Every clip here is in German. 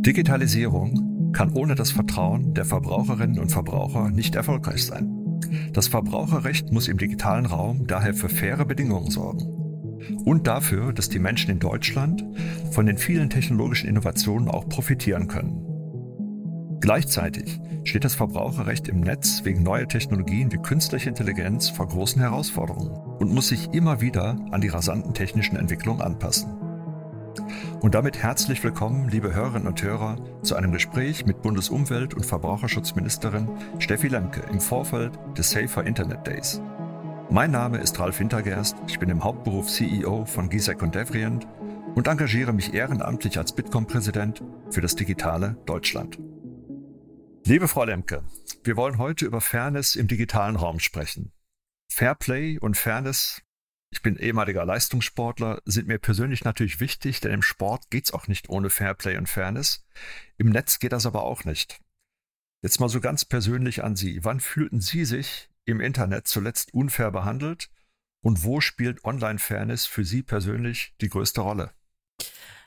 Digitalisierung kann ohne das Vertrauen der Verbraucherinnen und Verbraucher nicht erfolgreich sein. Das Verbraucherrecht muss im digitalen Raum daher für faire Bedingungen sorgen. Und dafür, dass die Menschen in Deutschland von den vielen technologischen Innovationen auch profitieren können. Gleichzeitig steht das Verbraucherrecht im Netz wegen neuer Technologien wie künstliche Intelligenz vor großen Herausforderungen und muss sich immer wieder an die rasanten technischen Entwicklungen anpassen. Und damit herzlich willkommen, liebe Hörerinnen und Hörer, zu einem Gespräch mit Bundesumwelt- und Verbraucherschutzministerin Steffi Lemke im Vorfeld des Safer Internet Days. Mein Name ist Ralf Hintergerst, ich bin im Hauptberuf CEO von GISEC und Devrient und engagiere mich ehrenamtlich als Bitkom-Präsident für das digitale Deutschland. Liebe Frau Lemke, wir wollen heute über Fairness im digitalen Raum sprechen. Fairplay und Fairness ich bin ehemaliger Leistungssportler, sind mir persönlich natürlich wichtig, denn im Sport geht's auch nicht ohne Fairplay und Fairness. Im Netz geht das aber auch nicht. Jetzt mal so ganz persönlich an Sie. Wann fühlten Sie sich im Internet zuletzt unfair behandelt? Und wo spielt Online-Fairness für Sie persönlich die größte Rolle?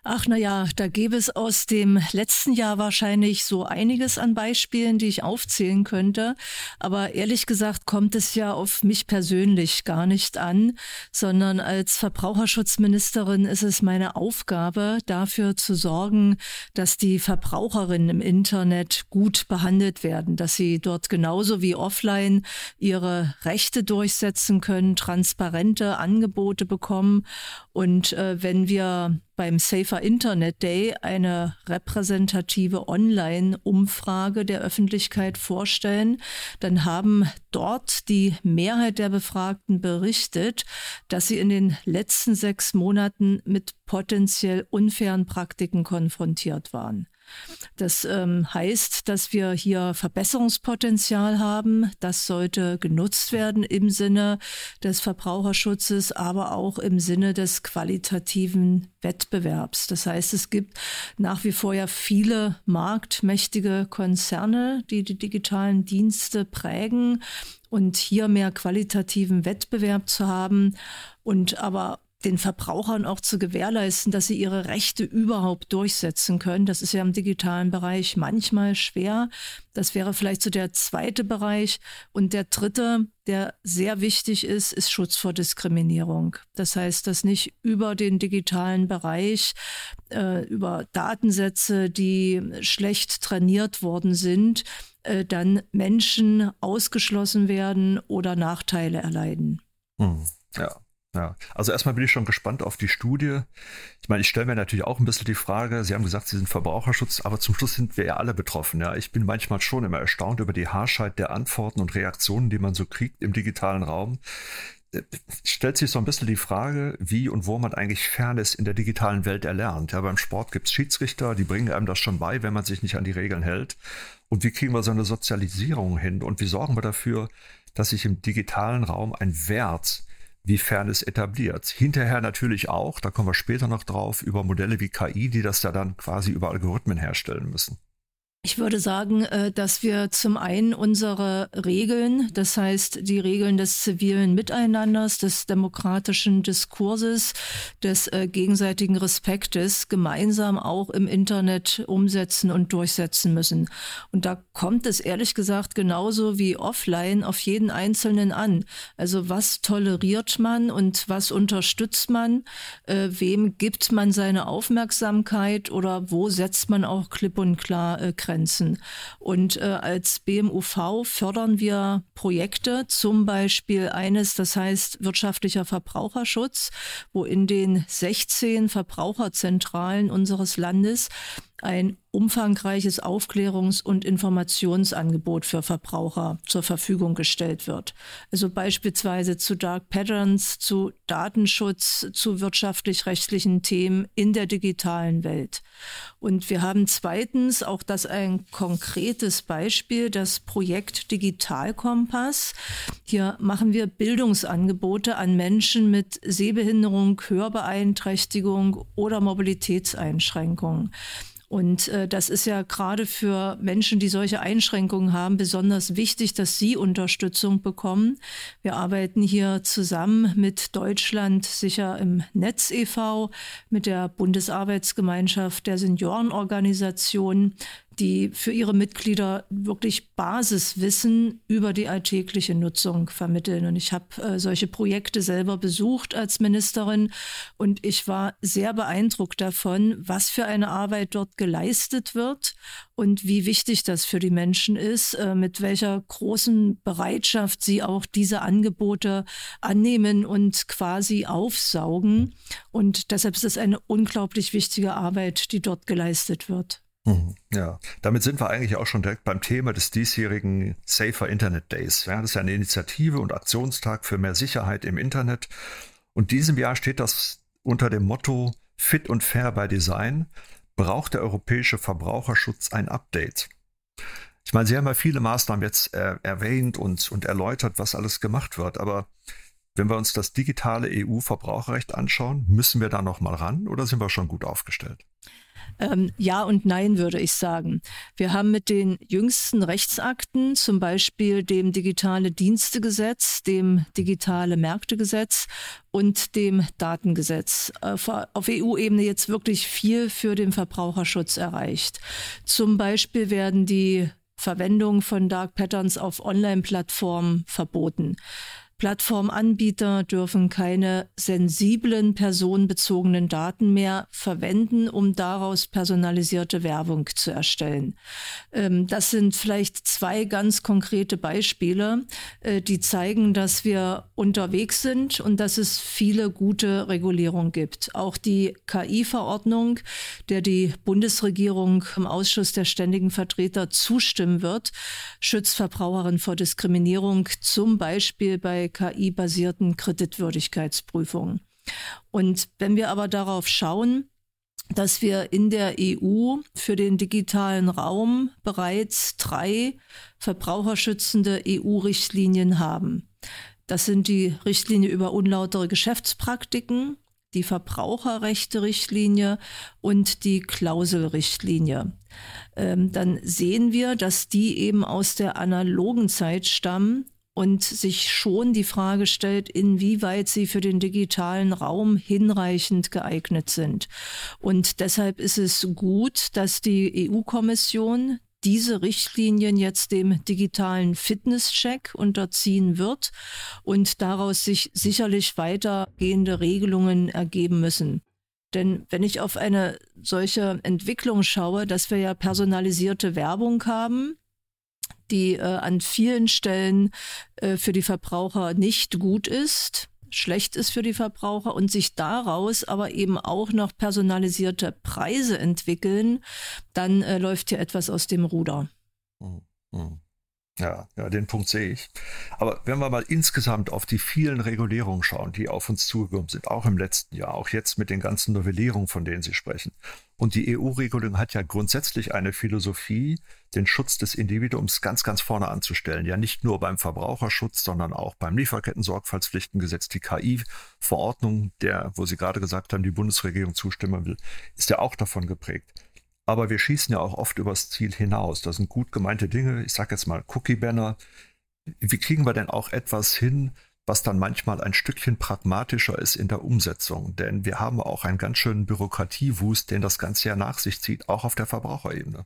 Ach na ja, da gäbe es aus dem letzten Jahr wahrscheinlich so einiges an Beispielen, die ich aufzählen könnte. Aber ehrlich gesagt kommt es ja auf mich persönlich gar nicht an, sondern als Verbraucherschutzministerin ist es meine Aufgabe, dafür zu sorgen, dass die Verbraucherinnen im Internet gut behandelt werden, dass sie dort genauso wie offline ihre Rechte durchsetzen können, transparente Angebote bekommen. Und äh, wenn wir beim Safer Internet Day eine repräsentative Online-Umfrage der Öffentlichkeit vorstellen, dann haben dort die Mehrheit der Befragten berichtet, dass sie in den letzten sechs Monaten mit potenziell unfairen Praktiken konfrontiert waren. Das ähm, heißt, dass wir hier Verbesserungspotenzial haben. Das sollte genutzt werden im Sinne des Verbraucherschutzes, aber auch im Sinne des qualitativen Wettbewerbs. Das heißt, es gibt nach wie vor ja viele marktmächtige Konzerne, die die digitalen Dienste prägen und hier mehr qualitativen Wettbewerb zu haben und aber den Verbrauchern auch zu gewährleisten, dass sie ihre Rechte überhaupt durchsetzen können. Das ist ja im digitalen Bereich manchmal schwer. Das wäre vielleicht so der zweite Bereich. Und der dritte, der sehr wichtig ist, ist Schutz vor Diskriminierung. Das heißt, dass nicht über den digitalen Bereich, äh, über Datensätze, die schlecht trainiert worden sind, äh, dann Menschen ausgeschlossen werden oder Nachteile erleiden. Hm, ja. Ja, also erstmal bin ich schon gespannt auf die Studie. Ich meine, ich stelle mir natürlich auch ein bisschen die Frage, Sie haben gesagt, Sie sind Verbraucherschutz, aber zum Schluss sind wir ja alle betroffen. Ja, ich bin manchmal schon immer erstaunt über die Haarschheit der Antworten und Reaktionen, die man so kriegt im digitalen Raum. Äh, stellt sich so ein bisschen die Frage, wie und wo man eigentlich Fairness in der digitalen Welt erlernt. Ja, beim Sport gibt es Schiedsrichter, die bringen einem das schon bei, wenn man sich nicht an die Regeln hält. Und wie kriegen wir so eine Sozialisierung hin? Und wie sorgen wir dafür, dass sich im digitalen Raum ein Wert wie Fairness etabliert. Hinterher natürlich auch, da kommen wir später noch drauf, über Modelle wie KI, die das ja dann quasi über Algorithmen herstellen müssen. Ich würde sagen, äh, dass wir zum einen unsere Regeln, das heißt die Regeln des zivilen Miteinanders, des demokratischen Diskurses, des äh, gegenseitigen Respektes gemeinsam auch im Internet umsetzen und durchsetzen müssen. Und da kommt es ehrlich gesagt genauso wie offline auf jeden Einzelnen an. Also was toleriert man und was unterstützt man? Äh, wem gibt man seine Aufmerksamkeit oder wo setzt man auch klipp und klar Grenzen? Grenzen. Und äh, als BMUV fördern wir Projekte, zum Beispiel eines, das heißt wirtschaftlicher Verbraucherschutz, wo in den 16 Verbraucherzentralen unseres Landes ein umfangreiches Aufklärungs- und Informationsangebot für Verbraucher zur Verfügung gestellt wird. Also beispielsweise zu Dark Patterns, zu Datenschutz, zu wirtschaftlich-rechtlichen Themen in der digitalen Welt. Und wir haben zweitens, auch das ein konkretes Beispiel, das Projekt Digitalkompass. Hier machen wir Bildungsangebote an Menschen mit Sehbehinderung, Hörbeeinträchtigung oder Mobilitätseinschränkungen. Und äh, das ist ja gerade für Menschen, die solche Einschränkungen haben, besonders wichtig, dass sie Unterstützung bekommen. Wir arbeiten hier zusammen mit Deutschland sicher im Netz e.V., mit der Bundesarbeitsgemeinschaft der Seniorenorganisationen, die für ihre Mitglieder wirklich Basiswissen über die alltägliche Nutzung vermitteln. Und ich habe äh, solche Projekte selber besucht als Ministerin und ich war sehr beeindruckt davon, was für eine Arbeit dort geleistet wird und wie wichtig das für die Menschen ist, äh, mit welcher großen Bereitschaft sie auch diese Angebote annehmen und quasi aufsaugen. Und deshalb ist es eine unglaublich wichtige Arbeit, die dort geleistet wird. Mhm. Ja, damit sind wir eigentlich auch schon direkt beim Thema des diesjährigen Safer Internet Days. Ja, das ist ja eine Initiative und Aktionstag für mehr Sicherheit im Internet. Und diesem Jahr steht das unter dem Motto Fit und Fair by Design. Braucht der europäische Verbraucherschutz ein Update? Ich meine, Sie haben ja viele Maßnahmen jetzt äh, erwähnt und, und erläutert, was alles gemacht wird. Aber wenn wir uns das digitale EU-Verbraucherrecht anschauen, müssen wir da noch mal ran oder sind wir schon gut aufgestellt? Ähm, ja und nein, würde ich sagen. Wir haben mit den jüngsten Rechtsakten, zum Beispiel dem Digitale Dienstegesetz, dem Digitale Märktegesetz und dem Datengesetz äh, auf EU-Ebene jetzt wirklich viel für den Verbraucherschutz erreicht. Zum Beispiel werden die Verwendung von Dark Patterns auf Online-Plattformen verboten. Plattformanbieter dürfen keine sensiblen personenbezogenen Daten mehr verwenden, um daraus personalisierte Werbung zu erstellen. Ähm, das sind vielleicht zwei ganz konkrete Beispiele, äh, die zeigen, dass wir unterwegs sind und dass es viele gute Regulierungen gibt. Auch die KI-Verordnung, der die Bundesregierung im Ausschuss der ständigen Vertreter zustimmen wird, schützt Verbraucherinnen vor Diskriminierung, zum Beispiel bei KI-basierten Kreditwürdigkeitsprüfungen. Und wenn wir aber darauf schauen, dass wir in der EU für den digitalen Raum bereits drei verbraucherschützende EU-Richtlinien haben. Das sind die Richtlinie über unlautere Geschäftspraktiken, die Verbraucherrechte-Richtlinie und die Klauselrichtlinie. Ähm, dann sehen wir, dass die eben aus der analogen Zeit stammen und sich schon die Frage stellt, inwieweit sie für den digitalen Raum hinreichend geeignet sind. Und deshalb ist es gut, dass die EU-Kommission diese Richtlinien jetzt dem digitalen Fitnesscheck unterziehen wird und daraus sich sicherlich weitergehende Regelungen ergeben müssen. Denn wenn ich auf eine solche Entwicklung schaue, dass wir ja personalisierte Werbung haben, die äh, an vielen Stellen äh, für die Verbraucher nicht gut ist, schlecht ist für die Verbraucher und sich daraus aber eben auch noch personalisierte Preise entwickeln, dann äh, läuft hier etwas aus dem Ruder. Mhm. mhm. Ja, ja, den Punkt sehe ich. Aber wenn wir mal insgesamt auf die vielen Regulierungen schauen, die auf uns zugekommen sind, auch im letzten Jahr, auch jetzt mit den ganzen Novellierungen, von denen Sie sprechen. Und die EU-Regulierung hat ja grundsätzlich eine Philosophie, den Schutz des Individuums ganz, ganz vorne anzustellen. Ja, nicht nur beim Verbraucherschutz, sondern auch beim Lieferketten-Sorgfaltspflichtengesetz, die KI-Verordnung, der, wo Sie gerade gesagt haben, die Bundesregierung zustimmen will, ist ja auch davon geprägt. Aber wir schießen ja auch oft übers Ziel hinaus. Das sind gut gemeinte Dinge. Ich sage jetzt mal Cookie-Banner. Wie kriegen wir denn auch etwas hin, was dann manchmal ein Stückchen pragmatischer ist in der Umsetzung? Denn wir haben auch einen ganz schönen Bürokratiewust, den das Ganze ja nach sich zieht, auch auf der Verbraucherebene.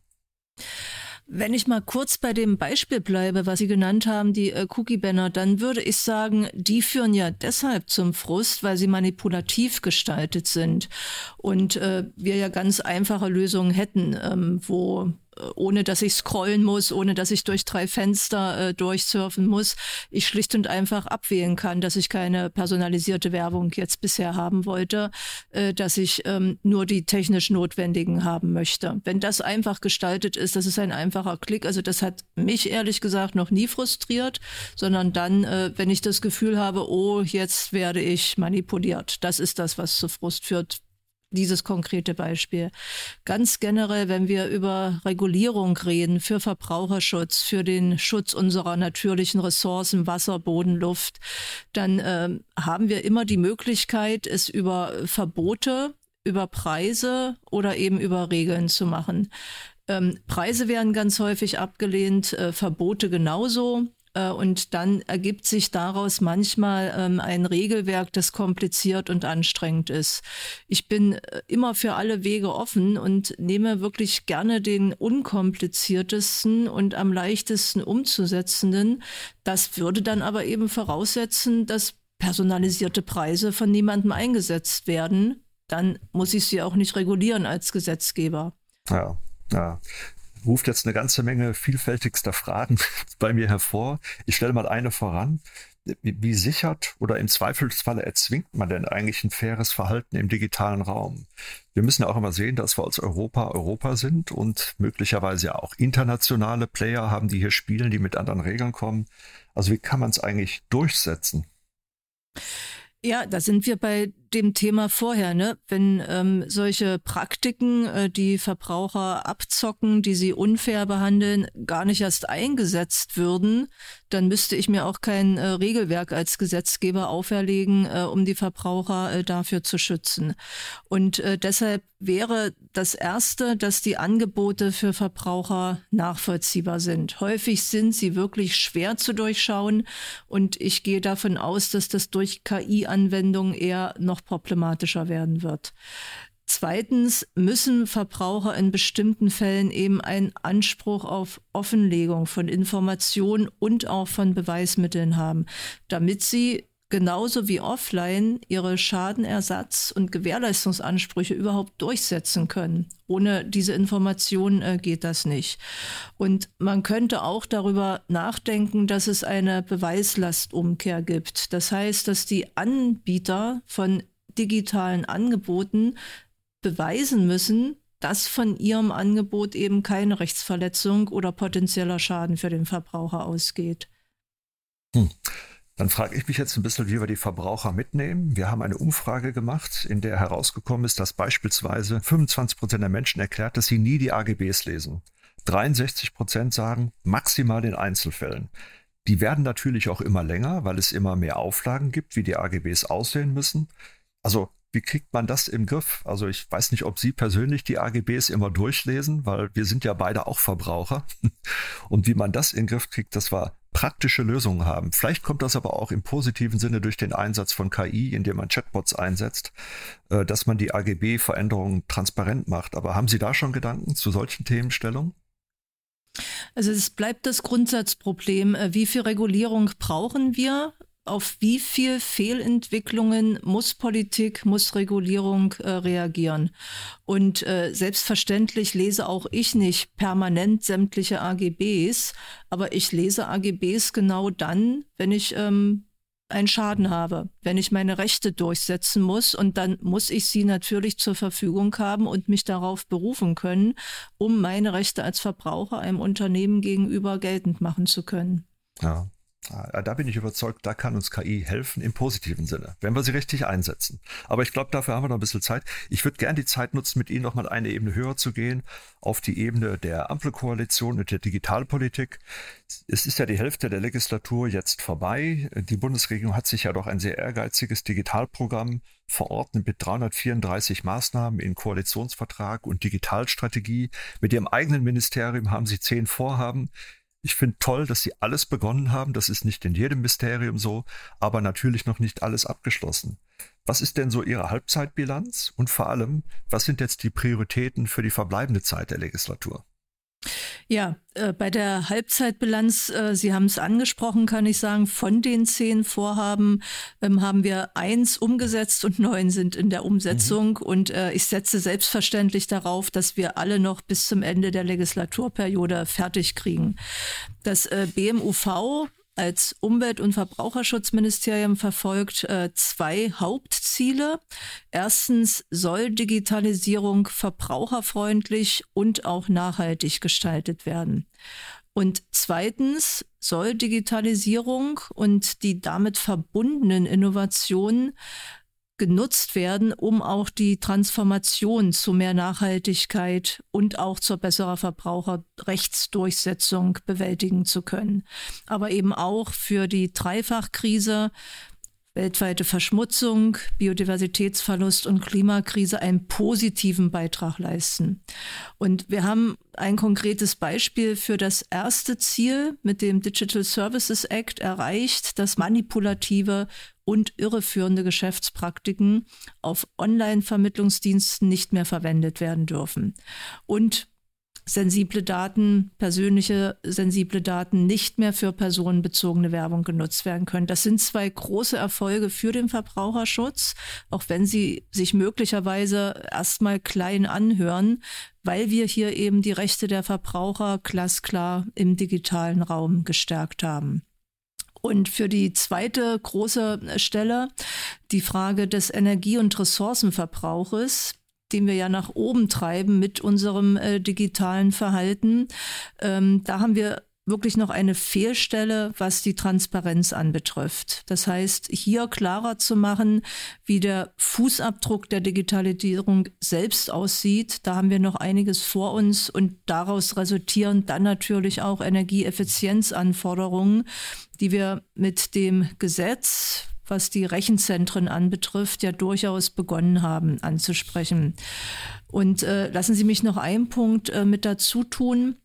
Wenn ich mal kurz bei dem Beispiel bleibe, was Sie genannt haben, die äh, Cookie-Banner, dann würde ich sagen, die führen ja deshalb zum Frust, weil sie manipulativ gestaltet sind und äh, wir ja ganz einfache Lösungen hätten, ähm, wo ohne dass ich scrollen muss, ohne dass ich durch drei Fenster äh, durchsurfen muss, ich schlicht und einfach abwählen kann, dass ich keine personalisierte Werbung jetzt bisher haben wollte, äh, dass ich ähm, nur die technisch notwendigen haben möchte. Wenn das einfach gestaltet ist, das ist ein einfacher Klick. Also das hat mich ehrlich gesagt noch nie frustriert, sondern dann, äh, wenn ich das Gefühl habe, oh, jetzt werde ich manipuliert. Das ist das, was zu Frust führt dieses konkrete Beispiel. Ganz generell, wenn wir über Regulierung reden für Verbraucherschutz, für den Schutz unserer natürlichen Ressourcen, Wasser, Boden, Luft, dann äh, haben wir immer die Möglichkeit, es über Verbote über Preise oder eben über Regeln zu machen. Ähm, Preise werden ganz häufig abgelehnt, äh, Verbote genauso. Äh, und dann ergibt sich daraus manchmal ähm, ein Regelwerk, das kompliziert und anstrengend ist. Ich bin äh, immer für alle Wege offen und nehme wirklich gerne den unkompliziertesten und am leichtesten umzusetzenden. Das würde dann aber eben voraussetzen, dass personalisierte Preise von niemandem eingesetzt werden. Dann muss ich sie auch nicht regulieren als Gesetzgeber. Ja, ja ruft jetzt eine ganze Menge vielfältigster Fragen bei mir hervor. Ich stelle mal eine voran. Wie, wie sichert oder im Zweifelsfalle erzwingt man denn eigentlich ein faires Verhalten im digitalen Raum? Wir müssen ja auch immer sehen, dass wir als Europa Europa sind und möglicherweise ja auch internationale Player haben, die hier spielen, die mit anderen Regeln kommen. Also wie kann man es eigentlich durchsetzen? Ja, da sind wir bei dem Thema vorher, ne? Wenn ähm, solche Praktiken, äh, die Verbraucher abzocken, die sie unfair behandeln, gar nicht erst eingesetzt würden, dann müsste ich mir auch kein äh, Regelwerk als Gesetzgeber auferlegen, äh, um die Verbraucher äh, dafür zu schützen. Und äh, deshalb wäre das Erste, dass die Angebote für Verbraucher nachvollziehbar sind. Häufig sind sie wirklich schwer zu durchschauen und ich gehe davon aus, dass das durch KI-Anwendungen eher noch problematischer werden wird. Zweitens müssen Verbraucher in bestimmten Fällen eben einen Anspruch auf Offenlegung von Informationen und auch von Beweismitteln haben, damit sie genauso wie offline ihre Schadenersatz- und Gewährleistungsansprüche überhaupt durchsetzen können. Ohne diese Informationen äh, geht das nicht. Und man könnte auch darüber nachdenken, dass es eine Beweislastumkehr gibt. Das heißt, dass die Anbieter von digitalen Angeboten beweisen müssen, dass von ihrem Angebot eben keine Rechtsverletzung oder potenzieller Schaden für den Verbraucher ausgeht. Hm. Dann frage ich mich jetzt ein bisschen, wie wir die Verbraucher mitnehmen. Wir haben eine Umfrage gemacht, in der herausgekommen ist, dass beispielsweise 25 Prozent der Menschen erklärt, dass sie nie die AGBs lesen. 63 Prozent sagen maximal in Einzelfällen. Die werden natürlich auch immer länger, weil es immer mehr Auflagen gibt, wie die AGBs aussehen müssen. Also wie kriegt man das im Griff? Also ich weiß nicht, ob Sie persönlich die AGBs immer durchlesen, weil wir sind ja beide auch Verbraucher. Und wie man das in den Griff kriegt, dass wir praktische Lösungen haben. Vielleicht kommt das aber auch im positiven Sinne durch den Einsatz von KI, indem man Chatbots einsetzt, äh, dass man die AGB-Veränderungen transparent macht. Aber haben Sie da schon Gedanken zu solchen Themenstellungen? Also es bleibt das Grundsatzproblem, äh, wie viel Regulierung brauchen wir? Auf wie viel Fehlentwicklungen muss Politik, muss Regulierung äh, reagieren? Und äh, selbstverständlich lese auch ich nicht permanent sämtliche AGBs, aber ich lese AGBs genau dann, wenn ich ähm, einen Schaden habe, wenn ich meine Rechte durchsetzen muss und dann muss ich sie natürlich zur Verfügung haben und mich darauf berufen können, um meine Rechte als Verbraucher einem Unternehmen gegenüber geltend machen zu können. Ja. Ah, da bin ich überzeugt, da kann uns KI helfen im positiven Sinne, wenn wir sie richtig einsetzen. Aber ich glaube, dafür haben wir noch ein bisschen Zeit. Ich würde gerne die Zeit nutzen, mit Ihnen noch mal eine Ebene höher zu gehen, auf die Ebene der Ampelkoalition und der Digitalpolitik. Es ist ja die Hälfte der Legislatur jetzt vorbei. Die Bundesregierung hat sich ja doch ein sehr ehrgeiziges Digitalprogramm verordnet mit 334 Maßnahmen in Koalitionsvertrag und Digitalstrategie. Mit ihrem eigenen Ministerium haben sie zehn Vorhaben. Ich finde toll, dass sie alles begonnen haben. Das ist nicht in jedem Mysterium so, aber natürlich noch nicht alles abgeschlossen. Was ist denn so Ihre Halbzeitbilanz? Und vor allem, was sind jetzt die Prioritäten für die verbleibende Zeit der Legislatur? Ja, äh, bei der Halbzeitbilanz, äh, Sie haben es angesprochen, kann ich sagen, von den zehn Vorhaben ähm, haben wir eins umgesetzt und neun sind in der Umsetzung. Mhm. Und äh, ich setze selbstverständlich darauf, dass wir alle noch bis zum Ende der Legislaturperiode fertig kriegen. Das äh, BMUV als Umwelt- und Verbraucherschutzministerium verfolgt äh, zwei Hauptziele. Erstens soll Digitalisierung verbraucherfreundlich und auch nachhaltig gestaltet werden. Und zweitens soll Digitalisierung und die damit verbundenen Innovationen genutzt werden, um auch die Transformation zu mehr Nachhaltigkeit und auch zur besserer Verbraucherrechtsdurchsetzung bewältigen zu können. Aber eben auch für die Dreifachkrise weltweite Verschmutzung, Biodiversitätsverlust und Klimakrise einen positiven Beitrag leisten. Und wir haben ein konkretes Beispiel für das erste Ziel mit dem Digital Services Act erreicht, dass manipulative und irreführende Geschäftspraktiken auf Online-Vermittlungsdiensten nicht mehr verwendet werden dürfen. Und sensible Daten, persönliche sensible Daten nicht mehr für personenbezogene Werbung genutzt werden können. Das sind zwei große Erfolge für den Verbraucherschutz, auch wenn sie sich möglicherweise erstmal klein anhören, weil wir hier eben die Rechte der Verbraucher glasklar im digitalen Raum gestärkt haben. Und für die zweite große Stelle, die Frage des Energie- und Ressourcenverbrauches, den wir ja nach oben treiben mit unserem äh, digitalen Verhalten. Ähm, da haben wir wirklich noch eine Fehlstelle, was die Transparenz anbetrifft. Das heißt, hier klarer zu machen, wie der Fußabdruck der Digitalisierung selbst aussieht. Da haben wir noch einiges vor uns und daraus resultieren dann natürlich auch Energieeffizienzanforderungen, die wir mit dem Gesetz, was die Rechenzentren anbetrifft, ja durchaus begonnen haben anzusprechen. Und äh, lassen Sie mich noch einen Punkt äh, mit dazu tun.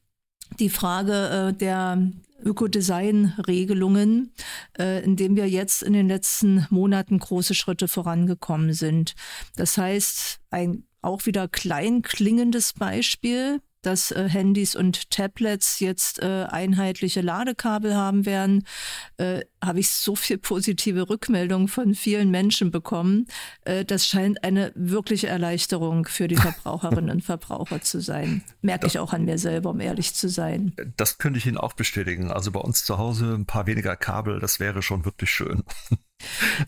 Die Frage äh, der Ökodesign-Regelungen, äh, in dem wir jetzt in den letzten Monaten große Schritte vorangekommen sind. Das heißt, ein auch wieder klein klingendes Beispiel dass äh, Handys und Tablets jetzt äh, einheitliche Ladekabel haben werden, äh, habe ich so viel positive Rückmeldungen von vielen Menschen bekommen. Äh, das scheint eine wirkliche Erleichterung für die Verbraucherinnen und Verbraucher zu sein. Merke ich auch an mir selber, um ehrlich zu sein. Das könnte ich Ihnen auch bestätigen. Also bei uns zu Hause ein paar weniger Kabel, das wäre schon wirklich schön.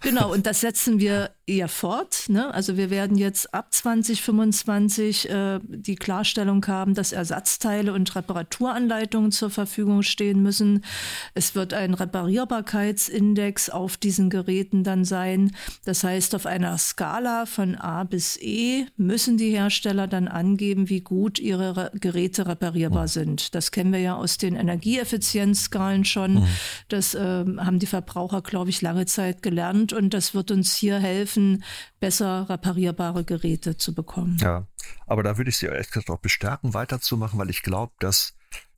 Genau, und das setzen wir eher fort. Ne? Also wir werden jetzt ab 2025 äh, die Klarstellung haben, dass Ersatzteile und Reparaturanleitungen zur Verfügung stehen müssen. Es wird ein Reparierbarkeitsindex auf diesen Geräten dann sein. Das heißt, auf einer Skala von A bis E müssen die Hersteller dann angeben, wie gut ihre Re Geräte reparierbar mhm. sind. Das kennen wir ja aus den Energieeffizienzskalen schon. Mhm. Das äh, haben die Verbraucher, glaube ich, lange Zeit gelernt und das wird uns hier helfen, besser reparierbare Geräte zu bekommen. Ja, aber da würde ich Sie ehrlich gesagt auch bestärken, weiterzumachen, weil ich glaube, dass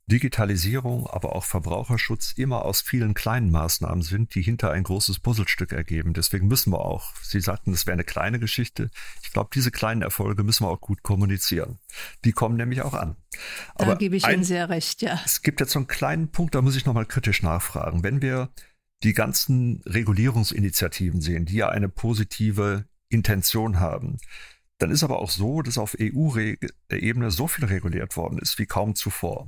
Digitalisierung, aber auch Verbraucherschutz immer aus vielen kleinen Maßnahmen sind, die hinter ein großes Puzzlestück ergeben. Deswegen müssen wir auch, Sie sagten, es wäre eine kleine Geschichte. Ich glaube, diese kleinen Erfolge müssen wir auch gut kommunizieren. Die kommen nämlich auch an. Aber da gebe ich ein, Ihnen sehr recht, ja. Es gibt jetzt so einen kleinen Punkt, da muss ich nochmal kritisch nachfragen. Wenn wir die ganzen Regulierungsinitiativen sehen, die ja eine positive Intention haben, dann ist aber auch so, dass auf EU-Ebene so viel reguliert worden ist wie kaum zuvor.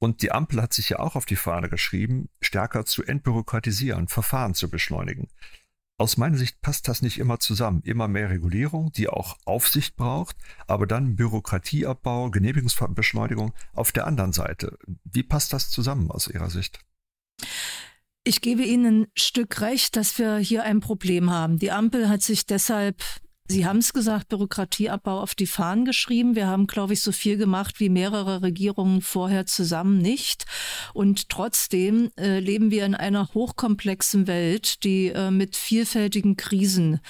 Und die Ampel hat sich ja auch auf die Fahne geschrieben, stärker zu entbürokratisieren, Verfahren zu beschleunigen. Aus meiner Sicht passt das nicht immer zusammen. Immer mehr Regulierung, die auch Aufsicht braucht, aber dann Bürokratieabbau, Genehmigungsbeschleunigung auf der anderen Seite. Wie passt das zusammen aus Ihrer Sicht? Ich gebe Ihnen ein Stück recht, dass wir hier ein Problem haben. Die Ampel hat sich deshalb Sie haben es gesagt, Bürokratieabbau auf die Fahnen geschrieben. Wir haben, glaube ich, so viel gemacht wie mehrere Regierungen vorher zusammen nicht. Und trotzdem äh, leben wir in einer hochkomplexen Welt, die äh, mit vielfältigen Krisen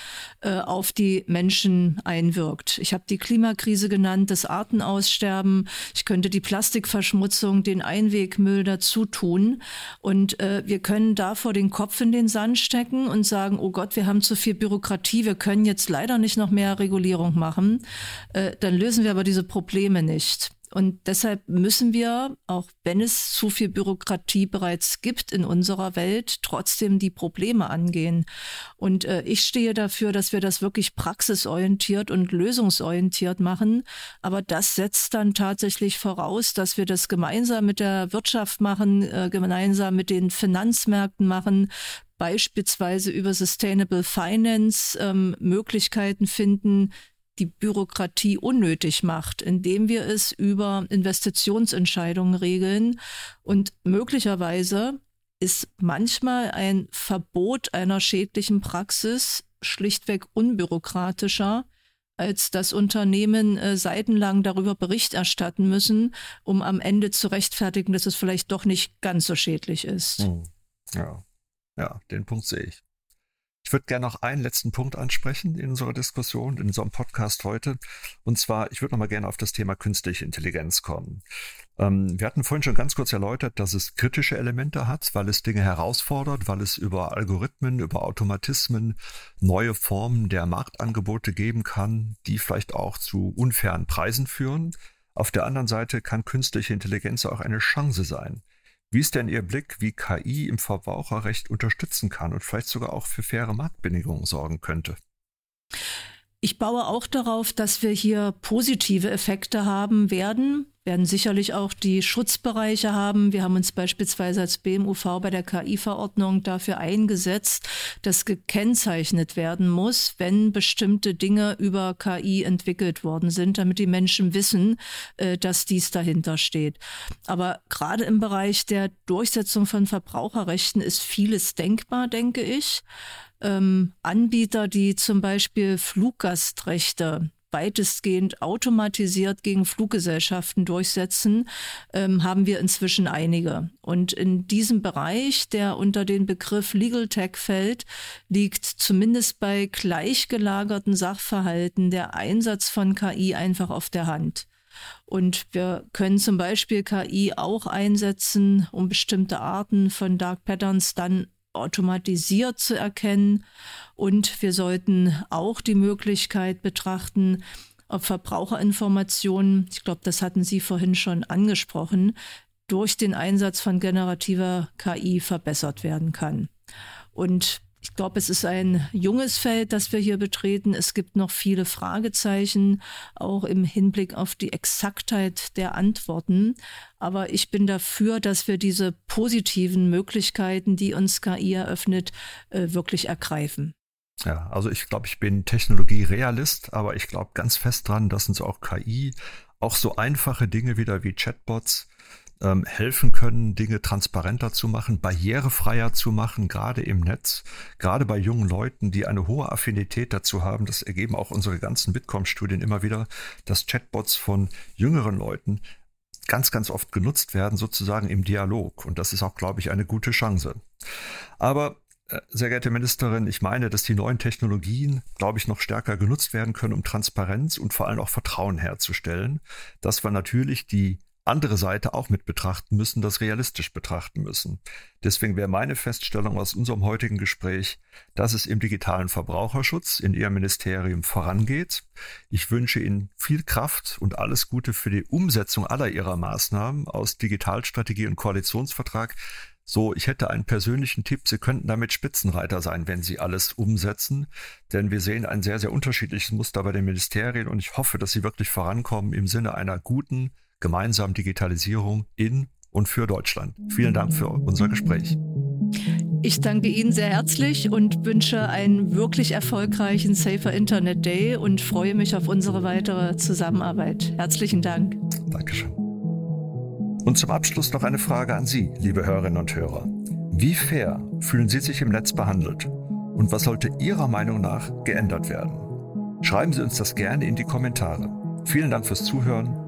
äh, auf die Menschen einwirkt. Ich habe die Klimakrise genannt, das Artenaussterben. Ich könnte die Plastikverschmutzung, den Einwegmüll dazu tun. Und äh, wir können davor den Kopf in den Sand stecken und sagen, oh Gott, wir haben zu viel Bürokratie. Wir können jetzt leider nicht nicht noch mehr Regulierung machen, äh, dann lösen wir aber diese Probleme nicht. Und deshalb müssen wir, auch wenn es zu viel Bürokratie bereits gibt in unserer Welt, trotzdem die Probleme angehen. Und äh, ich stehe dafür, dass wir das wirklich praxisorientiert und lösungsorientiert machen. Aber das setzt dann tatsächlich voraus, dass wir das gemeinsam mit der Wirtschaft machen, äh, gemeinsam mit den Finanzmärkten machen, beispielsweise über Sustainable Finance ähm, Möglichkeiten finden, die Bürokratie unnötig macht, indem wir es über Investitionsentscheidungen regeln. Und möglicherweise ist manchmal ein Verbot einer schädlichen Praxis schlichtweg unbürokratischer, als dass Unternehmen äh, seitenlang darüber Bericht erstatten müssen, um am Ende zu rechtfertigen, dass es vielleicht doch nicht ganz so schädlich ist. Hm. Ja. Ja, den Punkt sehe ich. Ich würde gerne noch einen letzten Punkt ansprechen in unserer Diskussion, in unserem Podcast heute. Und zwar, ich würde noch mal gerne auf das Thema künstliche Intelligenz kommen. Ähm, wir hatten vorhin schon ganz kurz erläutert, dass es kritische Elemente hat, weil es Dinge herausfordert, weil es über Algorithmen, über Automatismen neue Formen der Marktangebote geben kann, die vielleicht auch zu unfairen Preisen führen. Auf der anderen Seite kann künstliche Intelligenz auch eine Chance sein. Wie ist denn Ihr Blick, wie KI im Verbraucherrecht unterstützen kann und vielleicht sogar auch für faire Marktbedingungen sorgen könnte? Ich baue auch darauf, dass wir hier positive Effekte haben werden werden sicherlich auch die Schutzbereiche haben. Wir haben uns beispielsweise als BMUV bei der KI-Verordnung dafür eingesetzt, dass gekennzeichnet werden muss, wenn bestimmte Dinge über KI entwickelt worden sind, damit die Menschen wissen, äh, dass dies dahinter steht. Aber gerade im Bereich der Durchsetzung von Verbraucherrechten ist vieles denkbar, denke ich. Ähm, Anbieter, die zum Beispiel Fluggastrechte weitestgehend automatisiert gegen Fluggesellschaften durchsetzen, ähm, haben wir inzwischen einige. Und in diesem Bereich, der unter den Begriff Legal Tech fällt, liegt zumindest bei gleichgelagerten Sachverhalten der Einsatz von KI einfach auf der Hand. Und wir können zum Beispiel KI auch einsetzen, um bestimmte Arten von Dark Patterns dann automatisiert zu erkennen. Und wir sollten auch die Möglichkeit betrachten, ob Verbraucherinformationen, ich glaube, das hatten Sie vorhin schon angesprochen, durch den Einsatz von generativer KI verbessert werden kann. Und ich glaube, es ist ein junges Feld, das wir hier betreten. Es gibt noch viele Fragezeichen, auch im Hinblick auf die Exaktheit der Antworten. Aber ich bin dafür, dass wir diese positiven Möglichkeiten, die uns KI eröffnet, äh, wirklich ergreifen. Ja, also ich glaube, ich bin Technologierealist, aber ich glaube ganz fest dran, dass uns auch KI, auch so einfache Dinge wieder wie Chatbots, ähm, helfen können, Dinge transparenter zu machen, barrierefreier zu machen, gerade im Netz, gerade bei jungen Leuten, die eine hohe Affinität dazu haben. Das ergeben auch unsere ganzen Bitkom-Studien immer wieder, dass Chatbots von jüngeren Leuten ganz, ganz oft genutzt werden, sozusagen im Dialog. Und das ist auch, glaube ich, eine gute Chance. Aber äh, sehr geehrte Ministerin, ich meine, dass die neuen Technologien, glaube ich, noch stärker genutzt werden können, um Transparenz und vor allem auch Vertrauen herzustellen, dass wir natürlich die andere Seite auch mit betrachten müssen, das realistisch betrachten müssen. Deswegen wäre meine Feststellung aus unserem heutigen Gespräch, dass es im digitalen Verbraucherschutz in Ihrem Ministerium vorangeht. Ich wünsche Ihnen viel Kraft und alles Gute für die Umsetzung aller Ihrer Maßnahmen aus Digitalstrategie und Koalitionsvertrag. So, ich hätte einen persönlichen Tipp. Sie könnten damit Spitzenreiter sein, wenn Sie alles umsetzen. Denn wir sehen ein sehr, sehr unterschiedliches Muster bei den Ministerien und ich hoffe, dass Sie wirklich vorankommen im Sinne einer guten, gemeinsamen Digitalisierung in und für Deutschland. Vielen Dank für unser Gespräch. Ich danke Ihnen sehr herzlich und wünsche einen wirklich erfolgreichen Safer Internet Day und freue mich auf unsere weitere Zusammenarbeit. Herzlichen Dank. Dankeschön. Und zum Abschluss noch eine Frage an Sie, liebe Hörerinnen und Hörer. Wie fair fühlen Sie sich im Netz behandelt? Und was sollte Ihrer Meinung nach geändert werden? Schreiben Sie uns das gerne in die Kommentare. Vielen Dank fürs Zuhören